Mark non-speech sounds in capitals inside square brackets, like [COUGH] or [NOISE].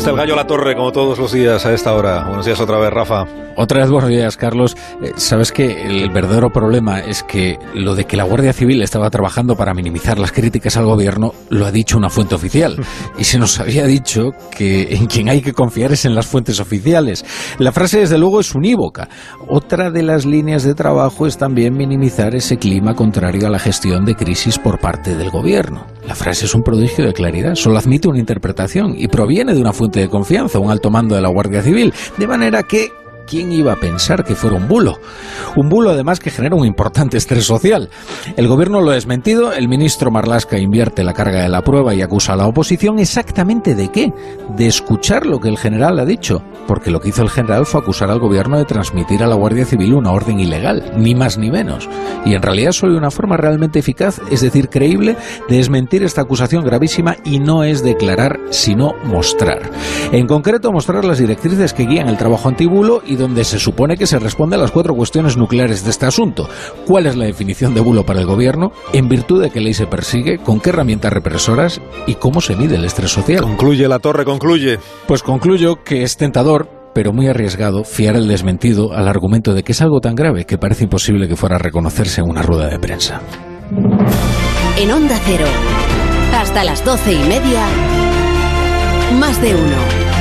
Gallo La Torre, como todos los días a esta hora. Buenos días otra vez, Rafa. Otra vez buenos días, Carlos. Eh, Sabes que el verdadero problema es que lo de que la Guardia Civil estaba trabajando para minimizar las críticas al gobierno lo ha dicho una fuente oficial. [LAUGHS] Y se nos había dicho que en quien hay que confiar es en las fuentes oficiales. La frase, desde luego, es unívoca. Otra de las líneas de trabajo es también minimizar ese clima contrario a la gestión de crisis por parte del gobierno. La frase es un prodigio de claridad, solo admite una interpretación y proviene de una fuente de confianza, un alto mando de la Guardia Civil, de manera que ¿Quién iba a pensar que fuera un bulo? Un bulo además que genera un importante estrés social. El gobierno lo ha desmentido, el ministro Marlasca invierte la carga de la prueba y acusa a la oposición exactamente de qué? De escuchar lo que el general ha dicho, porque lo que hizo el general fue acusar al gobierno de transmitir a la Guardia Civil una orden ilegal, ni más ni menos. Y en realidad solo hay una forma realmente eficaz, es decir, creíble, de desmentir esta acusación gravísima y no es declarar, sino mostrar. En concreto, mostrar las directrices que guían el trabajo antibulo y donde se supone que se responde a las cuatro cuestiones nucleares de este asunto. ¿Cuál es la definición de bulo para el gobierno? ¿En virtud de qué ley se persigue? ¿Con qué herramientas represoras? ¿Y cómo se mide el estrés social? Concluye La Torre, concluye. Pues concluyo que es tentador pero muy arriesgado fiar el desmentido al argumento de que es algo tan grave que parece imposible que fuera a reconocerse en una rueda de prensa. En Onda Cero, hasta las doce y media, más de uno.